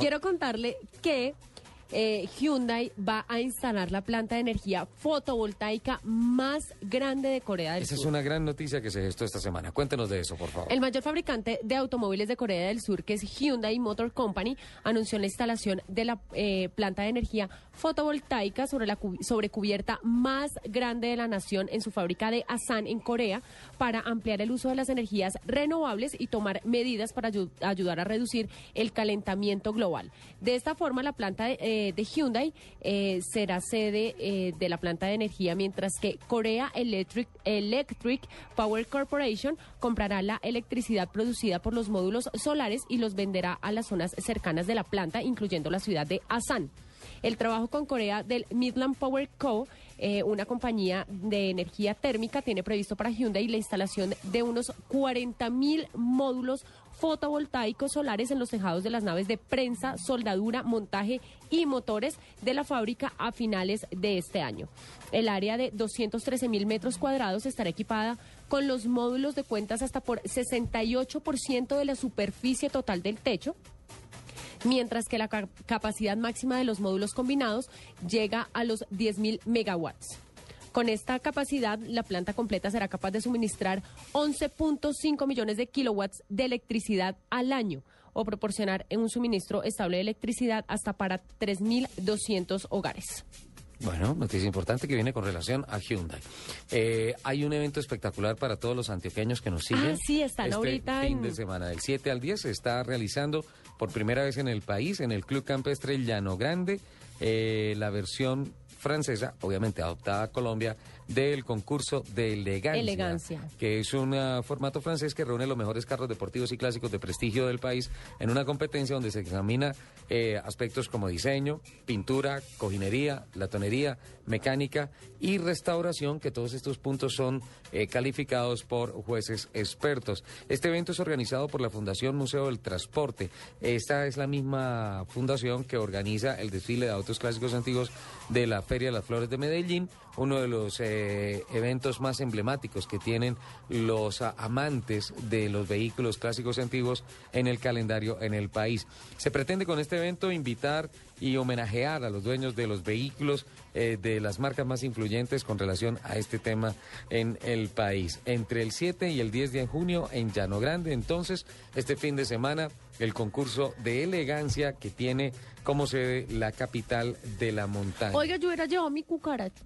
Quiero contarle que eh, Hyundai va a instalar la planta de energía fotovoltaica más grande de Corea del Esa Sur. es una gran noticia que se gestó esta semana. Cuéntenos de eso, por favor. El mayor fabricante de automóviles de Corea del Sur, que es Hyundai Motor Company, anunció la instalación de la eh, planta de energía fotovoltaica sobre la cu- sobre cubierta más grande de la nación en su fábrica de Asan, en Corea, para ampliar el uso de las energías renovables y tomar medidas para ayu- ayudar a reducir el calentamiento global. De esta forma, la planta de, eh, de Hyundai eh, será sede eh, de la planta de energía, mientras que Korea Electric, Electric Power Corporation comprará la electricidad producida por los módulos solares y los venderá a las zonas cercanas de la planta, incluyendo la ciudad de Asan. El trabajo con Corea del Midland Power Co., eh, una compañía de energía térmica, tiene previsto para Hyundai la instalación de unos 40 mil módulos fotovoltaicos solares en los tejados de las naves de prensa, soldadura, montaje y motores de la fábrica a finales de este año. El área de 213 mil metros cuadrados estará equipada con los módulos de cuentas hasta por 68% de la superficie total del techo mientras que la ca- capacidad máxima de los módulos combinados llega a los 10.000 megawatts. Con esta capacidad, la planta completa será capaz de suministrar 11.5 millones de kilowatts de electricidad al año o proporcionar un suministro estable de electricidad hasta para 3.200 hogares. Bueno, noticia importante que viene con relación a Hyundai. Eh, hay un evento espectacular para todos los antioqueños que nos siguen. Ah, sí, están este ahorita fin en- de semana, del 7 al 10, se está realizando por primera vez en el país, en el Club Campestre Llano Grande, eh, la versión francesa, obviamente adoptada a Colombia, del concurso de elegancia. Elegancia. Que es un ah, formato francés que reúne los mejores carros deportivos y clásicos de prestigio del país en una competencia donde se examina eh, aspectos como diseño, pintura, cojinería, latonería, mecánica y restauración, que todos estos puntos son eh, calificados por jueces expertos. Este evento es organizado por la Fundación Museo del Transporte. Esta es la misma fundación que organiza el desfile de autos clásicos antiguos de la Feria las Flores de Medellín, uno de los eh, eventos más emblemáticos que tienen los ah, amantes de los vehículos clásicos antiguos en el calendario en el país. Se pretende con este evento invitar y homenajear a los dueños de los vehículos eh, de las marcas más influyentes con relación a este tema en el país. Entre el 7 y el 10 de junio en Llano Grande, entonces, este fin de semana, el concurso de elegancia que tiene como sede la capital de la montaña. Oiga, yo hubiera llevado mi cucaracha.